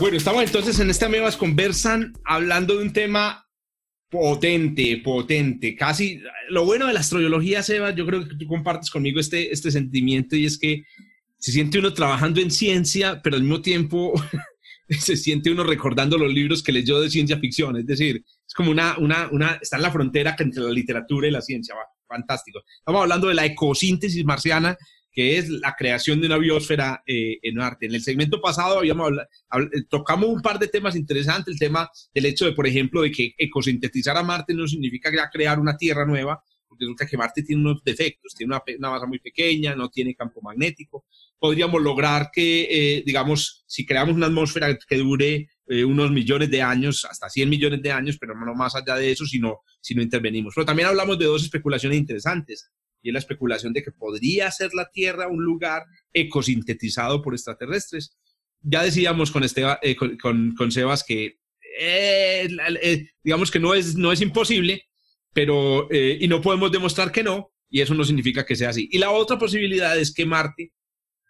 Bueno, estamos entonces en este Amebas Conversan hablando de un tema potente, potente, casi lo bueno de la astrobiología, Seba, yo creo que tú compartes conmigo este, este sentimiento y es que se siente uno trabajando en ciencia, pero al mismo tiempo se siente uno recordando los libros que leyó de ciencia ficción, es decir, es como una, una, una, está en la frontera entre la literatura y la ciencia, fantástico. Estamos hablando de la ecosíntesis marciana que es la creación de una biosfera eh, en Marte. En el segmento pasado habíamos eh, tocamos un par de temas interesantes, el tema del hecho de, por ejemplo, de que ecosintetizar a Marte no significa ya crear una Tierra nueva, porque resulta que Marte tiene unos defectos, tiene una, masa muy pequeña, no tiene campo magnético. Podríamos lograr que, eh, digamos, si creamos una atmósfera que dure unos millones de años, hasta 100 millones de años, pero no más allá de eso si no, si no intervenimos. Pero también hablamos de dos especulaciones interesantes y la especulación de que podría ser la Tierra un lugar ecosintetizado por extraterrestres. Ya decíamos con, eh, con, con, Sebas que eh, eh, digamos que no es, no es imposible, pero y no podemos demostrar que no, y eso no significa que sea así. Y la otra posibilidad es que Marte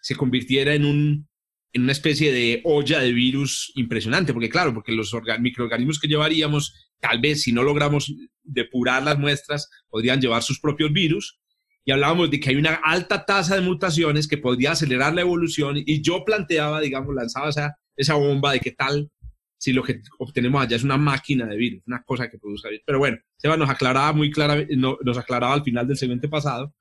se convirtiera en, un, en una especie de olla de virus impresionante, porque claro, porque los microorganismos que llevaríamos, tal vez si no logramos depurar las muestras, podrían llevar sus propios virus y hablábamos de que hay una alta tasa de mutaciones que podría acelerar la evolución y yo planteaba, digamos, lanzaba esa, esa bomba de qué tal si lo que obtenemos allá es una máquina de virus, una cosa que produzca virus. Pero bueno, Seba nos aclaraba muy clara, nos aclaraba al final del segmento pasado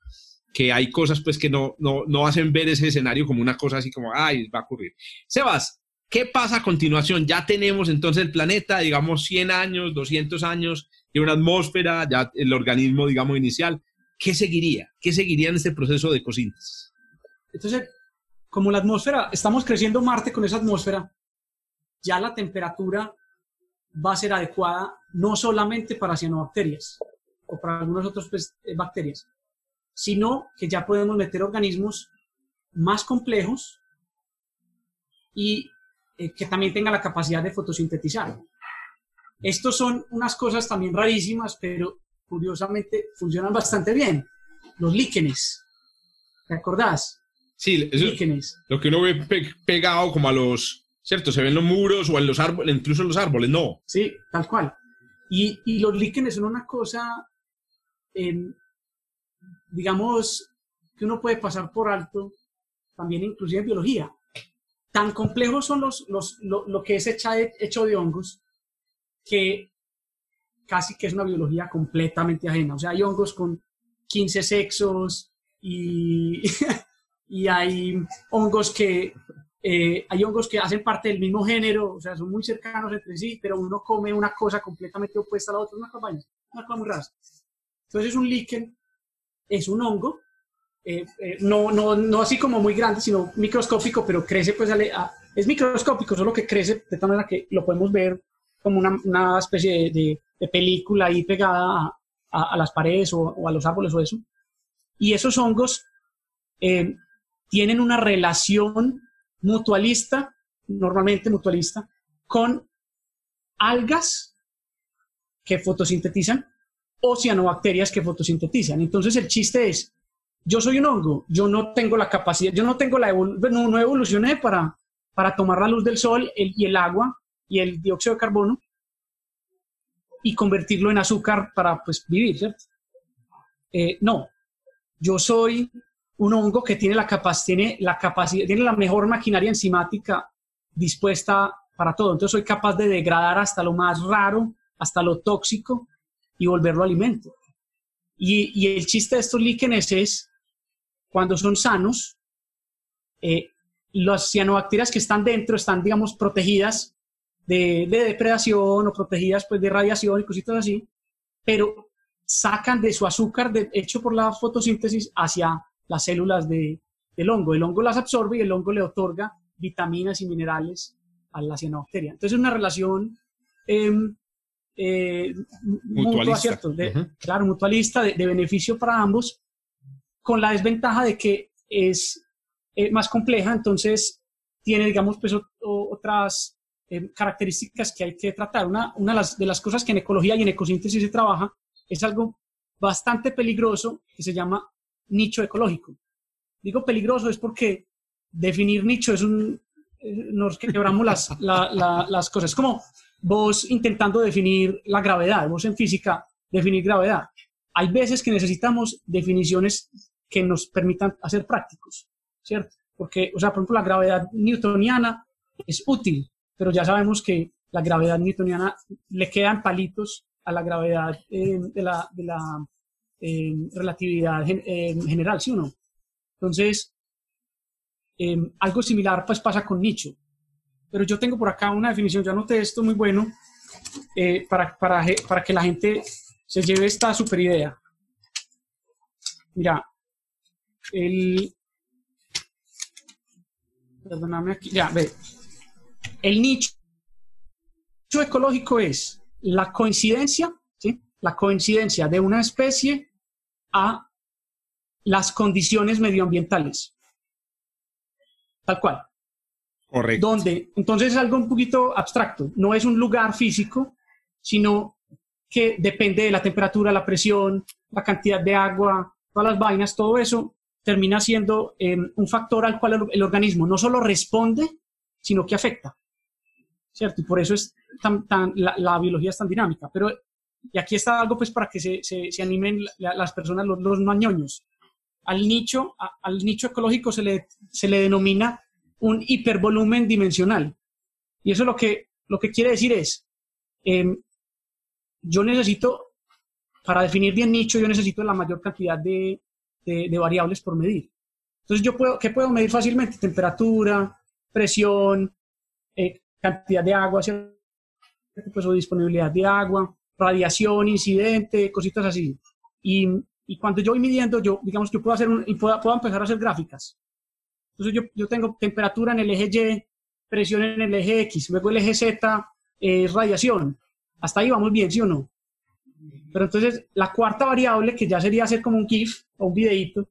que hay cosas pues que no, no, no hacen ver ese escenario como una cosa así como, ay, va a ocurrir. Sebas, ¿qué pasa a continuación? Ya tenemos entonces el planeta, digamos, 100 años, 200 años, y una atmósfera, ya el organismo, digamos, inicial. ¿Qué seguiría? ¿Qué seguiría en este proceso de cosíntesis? Entonces, como la atmósfera, estamos creciendo Marte con esa atmósfera, ya la temperatura va a ser adecuada no solamente para cianobacterias o para algunas otras pues, eh, bacterias, sino que ya podemos meter organismos más complejos y eh, que también tengan la capacidad de fotosintetizar. Estos son unas cosas también rarísimas, pero curiosamente funcionan bastante bien. Los líquenes. ¿Te acordás? Sí, eso líquenes. lo que uno ve pegado como a los, ¿cierto? Se ven los muros o en los árboles, incluso en los árboles, no. Sí, tal cual. Y, y los líquenes son una cosa, digamos, que uno puede pasar por alto, también inclusive en biología. Tan complejos son los, los, lo, lo que es hecha, hecho de hongos que casi que es una biología completamente ajena. O sea, hay hongos con 15 sexos y, y hay hongos que eh, hay hongos que hacen parte del mismo género, o sea, son muy cercanos entre sí, pero uno come una cosa completamente opuesta a la otra, una cosa, una cosa muy rara. Entonces, un líquen es un hongo, eh, eh, no, no, no así como muy grande, sino microscópico, pero crece, pues, es microscópico, solo que crece de tal manera que lo podemos ver como una, una especie de, de película ahí pegada a, las paredes o, a los árboles o eso. Y esos hongos eh, tienen una relación mutualista, normalmente mutualista, con algas que fotosintetizan o cianobacterias que fotosintetizan. Entonces el chiste es, yo soy un hongo, yo no tengo la capacidad, yo no tengo la evolución, no, evolucioné para, para tomar la luz del sol y el agua y el dióxido de carbono, y convertirlo en azúcar para pues vivir, ¿cierto? Eh, no, yo soy un hongo que tiene la, tiene la capacidad, tiene la mejor maquinaria enzimática dispuesta para todo. Entonces soy capaz de degradar hasta lo más raro, hasta lo tóxico y volverlo alimento. Y, y el chiste de estos líquenes es, cuando son sanos, eh, las cianobacterias que están dentro están, digamos, protegidas de, depredación o protegidas pues, de radiación y cositas así, pero sacan de su azúcar hecho por la fotosíntesis hacia las células de, del hongo. El hongo las absorbe y el hongo le otorga vitaminas y minerales a la cianobacteria. Entonces es una relación em, eh, mutualista. Claro, mutualista, de, beneficio para ambos, con la desventaja de que es eh, más compleja, entonces tiene, digamos, pues otras em, características que hay que tratar. Una, una de, las, de las cosas que en ecología y en ecosíntesis se trabaja es algo bastante peligroso que se llama nicho ecológico. Digo peligroso es porque definir nicho es un... Eh, nos quebramos las, las cosas. Es como vos intentando definir la gravedad, vos en física definir gravedad. Hay veces que necesitamos definiciones que nos permitan hacer prácticos, ¿cierto? Porque, o sea, por ejemplo, la gravedad newtoniana es útil, pero ya sabemos que la gravedad newtoniana le quedan palitos a la gravedad eh, de la, de la eh, relatividad general, ¿sí o no? Entonces, em, algo similar pues pasa con nicho. Pero yo tengo por acá una definición, yo anoté esto muy bueno eh, para, para, para que la gente se lleve esta super idea. Mira, el... Perdóname aquí, ya, ve. El nicho ecológico es la coincidencia, ¿sí? La coincidencia de una especie a las condiciones medioambientales. Tal cual. Correcto. Donde, entonces es algo un poquito abstracto. No es un lugar físico, sino que depende de la temperatura, la presión, la cantidad de agua, todas las vainas, todo eso termina siendo em, un factor al cual el, organismo no solo responde, sino que afecta. ¿Cierto? Y por eso es tan, tan la, biología es tan dinámica. Pero, y aquí está algo pues para que se, se, animen las personas, los, los mañoños al nicho, al nicho ecológico se le, se le denomina un hipervolumen dimensional. Y eso lo que, lo que quiere decir es, em, yo necesito, para definir bien nicho, yo necesito la mayor cantidad de, de, variables por medir. Entonces, yo puedo, ¿qué puedo medir fácilmente? Temperatura, presión, eh, cantidad de agua, pues, o disponibilidad de agua, radiación, incidente, cositas así. Y y cuando yo voy midiendo, yo, digamos, yo puedo hacer un, y puedo, puedo, empezar a hacer gráficas. Entonces yo, yo, tengo temperatura en el eje Y, presión en el eje X, luego el eje Z es radiación. Hasta ahí vamos bien, ¿sí o no? Pero entonces la cuarta variable, que ya sería hacer como un GIF o un videito,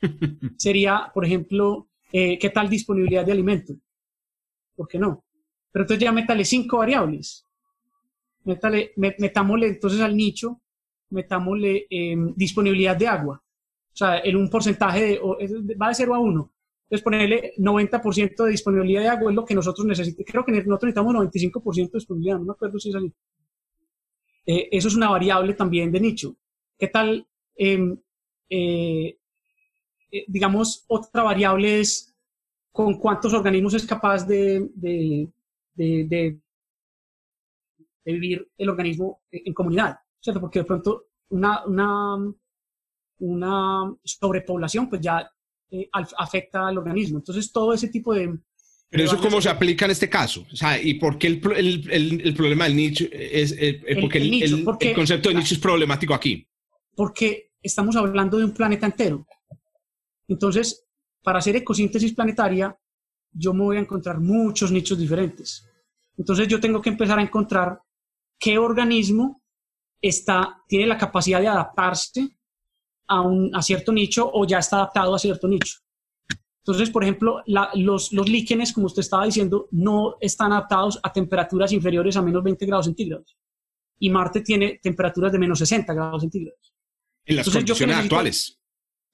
sería, por ejemplo, eh, qué tal disponibilidad de alimento. ¿Por qué no? Pero entonces ya métale cinco variables. Métale, metámosle entonces al nicho metámosle em, disponibilidad de agua. O sea, en un porcentaje de, va de 0 a 1. Entonces, ponerle 90% de disponibilidad de agua es lo que nosotros necesitamos. Creo que nosotros necesitamos 95% de disponibilidad, no me acuerdo si es así. Eh, eso es una variable también de nicho. ¿Qué tal? Em, eh, eh, digamos, otra variable es con cuántos organismos es capaz de, de, de vivir el organismo en comunidad. ¿cierto? Porque de pronto una, una, una sobrepoblación pues ya eh, afecta al organismo. Entonces todo ese tipo de... Pero eso cómo se aplica en este caso, o sea, y por qué el, el, el, problema del nicho es, eh, porque, el, porque, concepto de nicho es problemático aquí. Porque estamos hablando de un planeta entero. Entonces, para hacer ecosíntesis planetaria, yo me voy a encontrar muchos nichos diferentes. Entonces, yo tengo que empezar a encontrar qué organismo está, tiene la capacidad de adaptarse a, un, a cierto nicho o ya está adaptado a cierto nicho. Entonces, por ejemplo, los, los líquenes, como usted estaba diciendo, no están adaptados a temperaturas inferiores a menos 20 grados centígrados. Y Marte tiene temperaturas de menos 60 grados centígrados. En las condiciones actuales.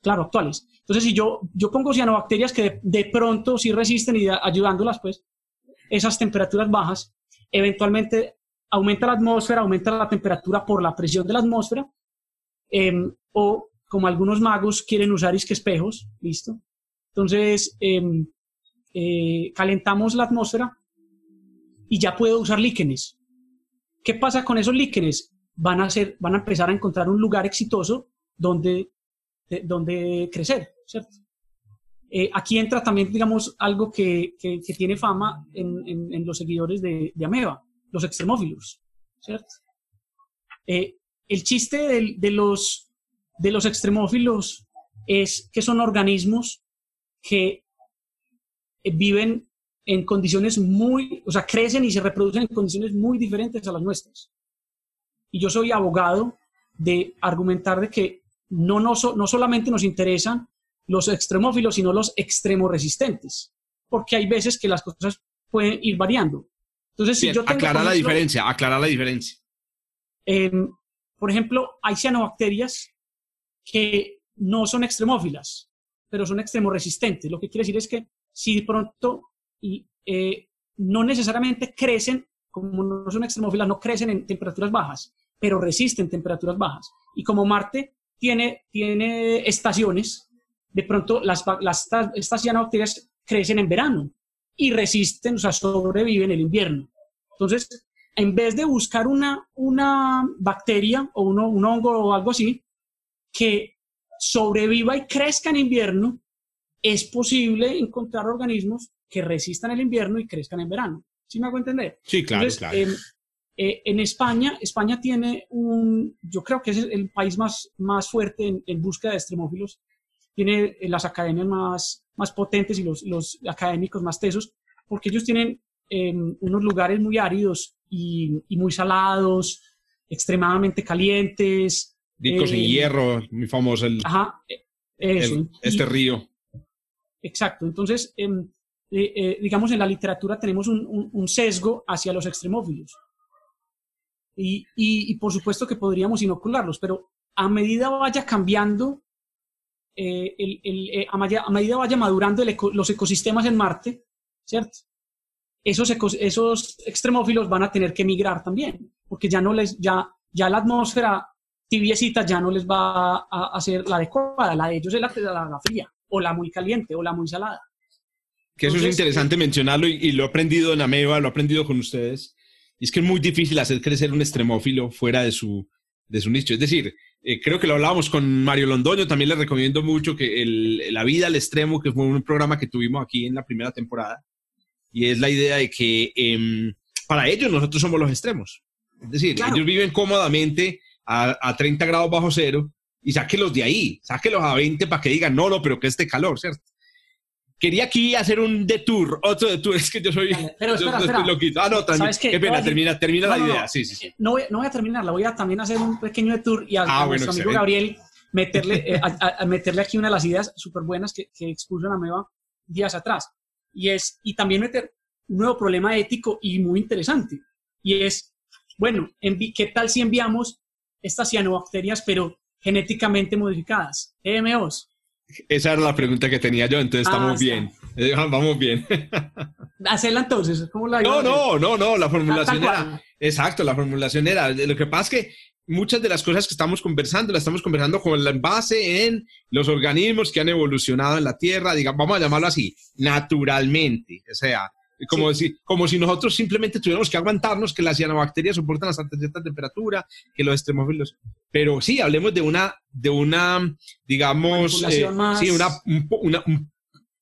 Claro, actuales. Entonces, si yo, yo pongo cianobacterias que de, pronto sí resisten y ayudándolas, pues, esas temperaturas bajas, eventualmente aumenta la atmósfera, aumenta la temperatura por la presión de la atmósfera, em, o como algunos magos quieren usar que espejos, ¿listo? Entonces, em, eh, calentamos la atmósfera y ya puedo usar líquenes. ¿Qué pasa con esos líquenes? Van a, ser, van a empezar a encontrar un lugar exitoso donde, donde crecer, ¿cierto? Eh, aquí entra también, digamos, algo que, que, tiene fama en, en, los seguidores de, de Ameba, los extremófilos, ¿cierto? Eh, el chiste de, los, de los extremófilos es que son organismos que viven en condiciones muy, o sea, crecen y se reproducen en condiciones muy diferentes a las nuestras. Y yo soy abogado de argumentar de que no, no, no solamente nos interesan los extremófilos, sino los extremoresistentes, porque hay veces que las cosas pueden ir variando. Entonces, si yo aclara la diferencia, aclara la diferencia. Em, por ejemplo, hay cianobacterias que no son extremófilas, pero son extremoresistentes. Lo que quiere decir es que si de pronto y, eh, no necesariamente crecen, como no son extremófilas, no crecen en temperaturas bajas, pero resisten temperaturas bajas. Y como Marte tiene, tiene estaciones, de pronto las, las, estas cianobacterias crecen en verano y resisten, o sea, sobreviven el invierno. Entonces, en vez de buscar una, una bacteria o uno, un hongo o algo así que sobreviva y crezca en invierno, es posible encontrar organismos que resistan el invierno y crezcan en verano. ¿Sí me hago entender? Sí, claro, claro. Em, eh, en España, España tiene un, yo creo que es el país más, más fuerte en, en búsqueda de extremófilos, tiene eh, las academias más, más potentes y los, los académicos más tesos, porque ellos tienen em, unos lugares muy áridos y, y, muy salados, extremadamente calientes. Ricos en eh, hierro, muy famoso el, ajá, eso. este río. Exacto, entonces, em, digamos, en la literatura tenemos un, un, un sesgo hacia los extremófilos y, y, por supuesto que podríamos inocularlos, pero a medida vaya cambiando, eh, el, el, eh, a, medida vaya madurando los ecosistemas en Marte, ¿cierto? Esos, esos extremófilos van a tener que migrar también, porque ya no les, ya, ya la atmósfera tibiecita ya no les va a, hacer la adecuada, la de ellos es la, la, fría, o la muy caliente, o la muy salada. Que eso es interesante mencionarlo y, y, lo he aprendido en Ameba, lo he aprendido con ustedes, y es que es muy difícil hacer crecer un extremófilo fuera de su, de su nicho. Es decir, eh, creo que lo hablábamos con Mario Londoño, también le recomiendo mucho que el, La vida al extremo, que fue un programa que tuvimos aquí en la primera temporada, y es la idea de que eh, para ellos nosotros somos los extremos. Es decir, ellos viven cómodamente a, a 30 grados bajo cero y sáquelos de ahí, sáquelos a 20 para que digan, no, no, pero que este calor, ¿cierto? Quería aquí hacer un detour, otro detour, es que yo soy pero espera, yo, espera. loquito. Ah, no, también, qué? qué pena, termina, termina no, la idea. Sí, sí, sí. No voy, no voy a terminarla, voy a también hacer un pequeño detour y a, ah, a bueno, nuestro amigo Gabriel meterle, eh, a, a, meterle aquí una de las ideas súper buenas que, que expuso en Ameba días atrás. Y es, y también meter un nuevo problema ético y muy interesante. Y es, bueno, ¿qué tal si enviamos estas cianobacterias, pero genéticamente modificadas, EMOs? Esa era la pregunta que tenía yo, entonces estamos ah, bien. Eh, vamos bien. Hacerla entonces, ¿cómo la No, no, no, no, la formulación era. Exacto, la formulación era. Lo que pasa es que muchas de las cosas que estamos conversando, las estamos conversando con la base en los organismos que han evolucionado en la Tierra, digamos, vamos a llamarlo así, naturalmente. O sea, como, sí. si, como si nosotros simplemente tuviéramos que aguantarnos que las cianobacterias soportan hasta cierta temperatura, que los extremófilos. Pero sí, hablemos de una, de una digamos, eh, sí, una, una,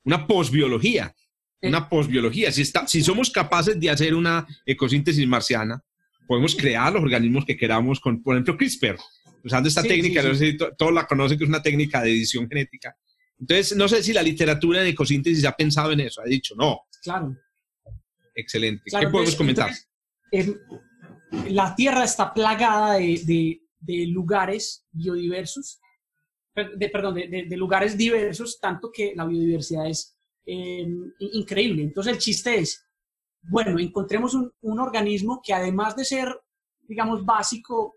una posbiología. Eh. Una posbiología. Si, está, si somos capaces de hacer una ecosíntesis marciana, podemos crear los organismos que queramos con, por ejemplo, CRISPR, usando esta técnica, no sé si todos la conocen, que es una técnica de edición genética. Entonces, no sé si la literatura de ecosíntesis ha pensado en eso, ha dicho, no. Claro. Excelente. ¿Qué podemos comentar? la Tierra está plagada de, de, lugares biodiversos, de, perdón, de, lugares diversos, tanto que la biodiversidad es eh, increíble. Entonces el chiste es, bueno, encontremos un, un, organismo que además de ser, digamos, básico,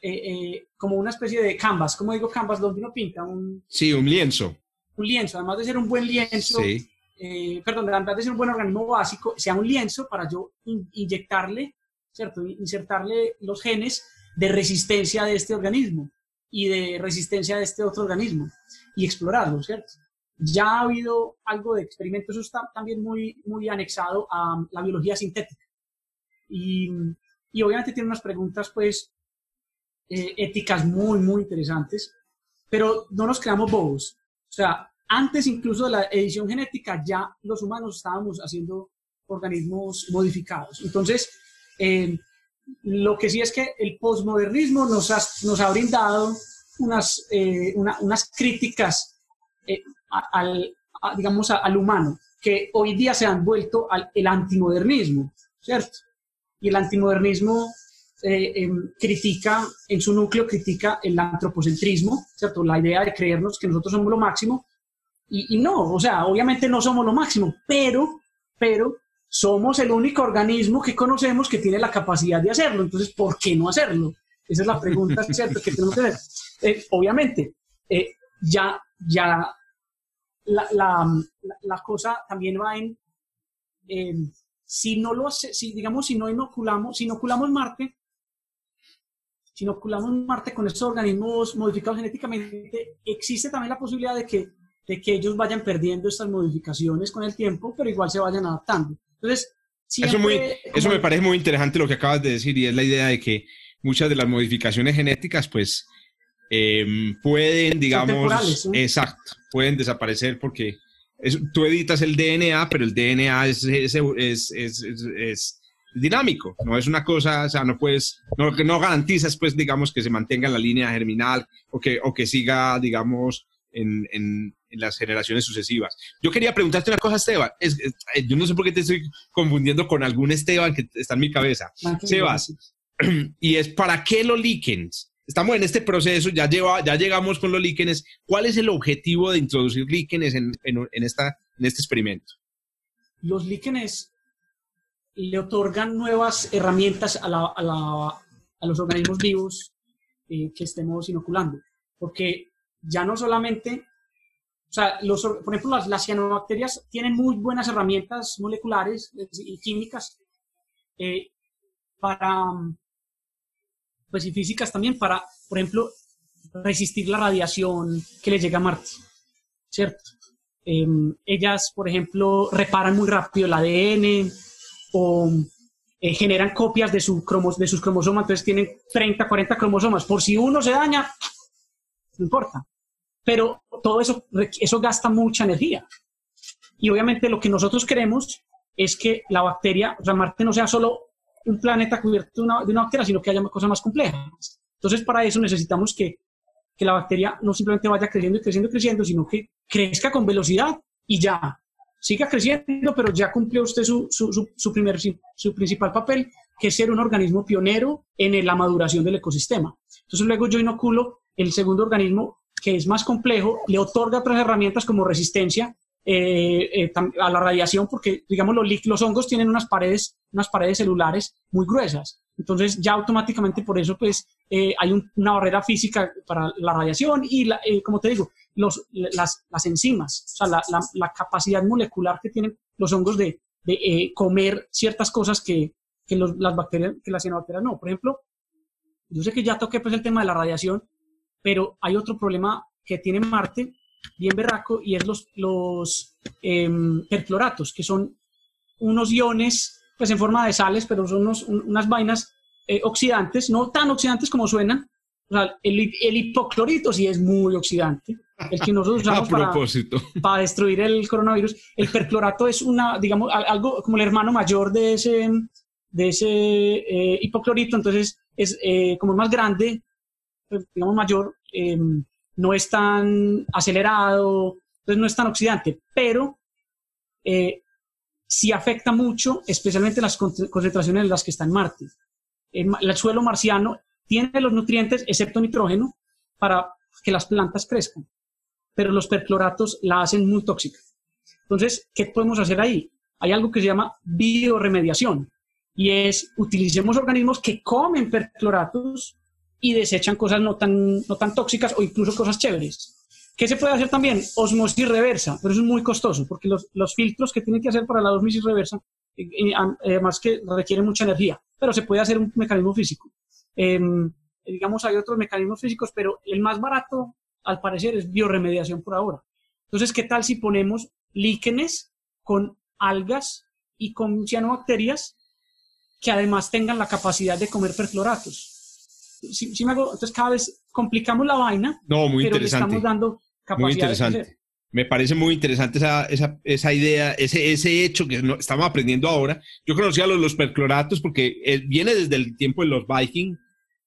eh, eh, como una especie de canvas, como digo canvas, donde uno pinta un... Sí, un lienzo. Un lienzo, además de ser un buen lienzo, sí eh, perdón, de ser un buen organismo básico, sea un lienzo para yo inyectarle, ¿cierto? Insertarle los genes de resistencia de este organismo y de resistencia de este otro organismo y explorarlo, ¿cierto? Ya ha habido algo de experimento, eso está también muy, muy anexado a la biología sintética. Y, y obviamente tiene unas preguntas, pues, eh, éticas muy, muy interesantes, pero no nos creamos bobos. O sea, antes incluso de la edición genética, ya los humanos estábamos haciendo organismos modificados. Entonces, eh, lo que sí es que el posmodernismo nos ha, nos ha brindado unas, eh, unas críticas eh, al, digamos, al humano, que hoy día se han vuelto al el antimodernismo, ¿cierto? Y el antimodernismo eh, em, critica, en su núcleo critica el antropocentrismo, ¿cierto? La idea de creernos que nosotros somos lo máximo. Y, no, o sea, obviamente no somos lo máximo, pero, pero somos el único organismo que conocemos que tiene la capacidad de hacerlo. Entonces, ¿por qué no hacerlo? Esa es la pregunta, ¿cierto? Que tenemos que hacer. Eh, obviamente, eh, ya, ya la, la, la, cosa también va en, si no lo hace, si digamos, si no inoculamos, si inoculamos Marte, si inoculamos Marte con estos organismos modificados genéticamente, existe también la posibilidad de que, de que ellos vayan perdiendo estas modificaciones con el tiempo, pero igual se vayan adaptando. Entonces, eso, muy, eso me parece muy interesante lo que acabas de decir y es la idea de que muchas de las modificaciones genéticas, pues, em, pueden, digamos, exacto, pueden desaparecer porque tú editas el DNA, pero el DNA es, es, es, es, dinámico, no es una cosa, o sea, no puedes, no, no garantizas, pues, digamos, que se mantenga en la línea germinal o que, o que siga, digamos, en, en, las generaciones sucesivas. Yo quería preguntarte una cosa, Esteban. Es, yo no sé por qué te estoy confundiendo con algún Esteban que está en mi cabeza. Sebas, y es ¿para qué los líquenes? Estamos en este proceso, ya, lleva, ya llegamos con los líquenes. ¿Cuál es el objetivo de introducir líquenes en, en, en esta, en este experimento? Los líquenes le otorgan nuevas herramientas a, la, a, la, a los organismos vivos eh, que estemos inoculando, porque ya no solamente, sea, los, por ejemplo, las, las cianobacterias tienen muy buenas herramientas moleculares y químicas eh, para, pues y físicas también para, por ejemplo, resistir la radiación que les llega a Marte, ¿cierto? Em, ellas, por ejemplo, reparan muy rápido el ADN o eh, generan copias de, su cromos, de sus cromosomas, entonces tienen 30, 40 cromosomas. Por si uno se daña, no importa. Pero todo eso, eso gasta mucha energía. Y obviamente lo que nosotros queremos es que la bacteria, o sea, Marte no sea solo un planeta cubierto de una, de una bacteria, sino que haya cosas más complejas. Entonces, para eso necesitamos que, que la bacteria no simplemente vaya creciendo y creciendo y creciendo, sino que crezca con velocidad y ya. Siga creciendo, pero ya cumplió usted su, su, su, primer, su principal papel, que es ser un organismo pionero en la maduración del ecosistema. Entonces, luego yo inoculo el segundo organismo, que es más complejo, le otorga otras herramientas como resistencia eh, eh, a la radiación, porque, digamos, los, hongos tienen unas paredes, unas paredes celulares muy gruesas. Entonces, ya automáticamente por eso, pues, eh, hay una barrera física para la radiación y, como te digo, los, las, las, enzimas, o sea, la, la, capacidad molecular que tienen los hongos de, de comer ciertas cosas que, que los, las bacterias, que las cianobacterias no. Por ejemplo, yo sé que ya toqué pues el tema de la radiación, pero hay otro problema que tiene Marte bien berraco y es los, los em, perfluoratos, que son unos iones, pues en forma de sales, pero son unos, unas vainas eh, oxidantes, no tan oxidantes como suenan. O sea, el, el, hipoclorito sí es muy oxidante, el que nosotros usamos para, para, destruir el coronavirus. El perclorato es una, digamos, algo como el hermano mayor de ese, de ese eh, hipoclorito, entonces es eh, como más grande, digamos mayor, em, no es tan acelerado, entonces no es tan oxidante, pero eh, sí afecta mucho, especialmente las concentraciones en las que está en Marte. El, suelo marciano tiene los nutrientes, excepto nitrógeno, para que las plantas crezcan, pero los percloratos la hacen muy tóxica. Entonces, ¿qué podemos hacer ahí? Hay algo que se llama bioremediación y es utilicemos organismos que comen percloratos y desechan cosas no tan, no tan tóxicas o incluso cosas chéveres. ¿Qué se puede hacer también? Osmosis reversa, pero eso es muy costoso porque los, los filtros que tienen que hacer para la osmosis reversa, eh, eh, además que requieren mucha energía, pero se puede hacer un mecanismo físico. Em, digamos, hay otros mecanismos físicos, pero el más barato, al parecer, es bioremediación por ahora. Entonces, ¿qué tal si ponemos líquenes con algas y con cianobacterias que además tengan la capacidad de comer perfluoratos? Si, me hago, entonces cada vez complicamos la vaina, no, muy pero interesante. le estamos dando capacidad muy interesante. Me parece muy interesante esa, esa, esa idea, ese, ese hecho que no, estamos aprendiendo ahora. Yo conocía los, los percloratos porque eh, viene desde el tiempo de los Vikings,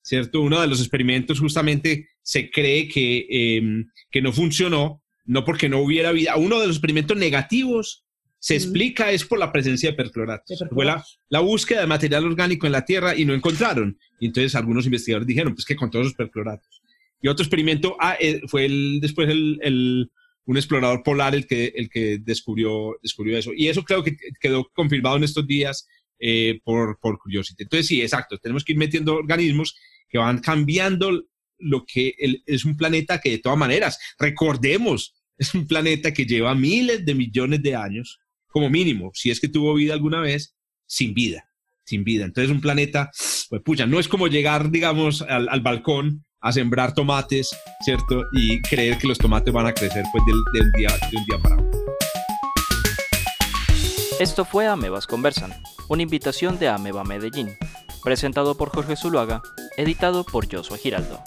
¿cierto? Uno de los experimentos justamente se cree que, em, que no funcionó, no porque no hubiera vida. Uno de los experimentos negativos Se explica es por la presencia de percloratos. Fue la, búsqueda de material orgánico en la Tierra y no encontraron. Y entonces algunos investigadores dijeron, pues que con todos los percloratos. Y otro experimento ah, eh, fue el, después el, un explorador polar el que, el que descubrió, descubrió eso. Y eso creo que quedó confirmado en estos días eh, por, por Curiosity. Entonces sí, exacto, tenemos que ir metiendo organismos que van cambiando lo que es un planeta que de todas maneras, recordemos, es un planeta que lleva miles de millones de años como mínimo, si es que tuvo vida alguna vez, sin vida, sin vida. Entonces un planeta, pues pucha, no es como llegar, digamos, al, balcón a sembrar tomates, ¿cierto? Y creer que los tomates van a crecer pues de, un, día, de un día para otro. Esto fue Amebas Conversan, una invitación de Ameba Medellín, presentado por Jorge Zuluaga, editado por Joshua Giraldo.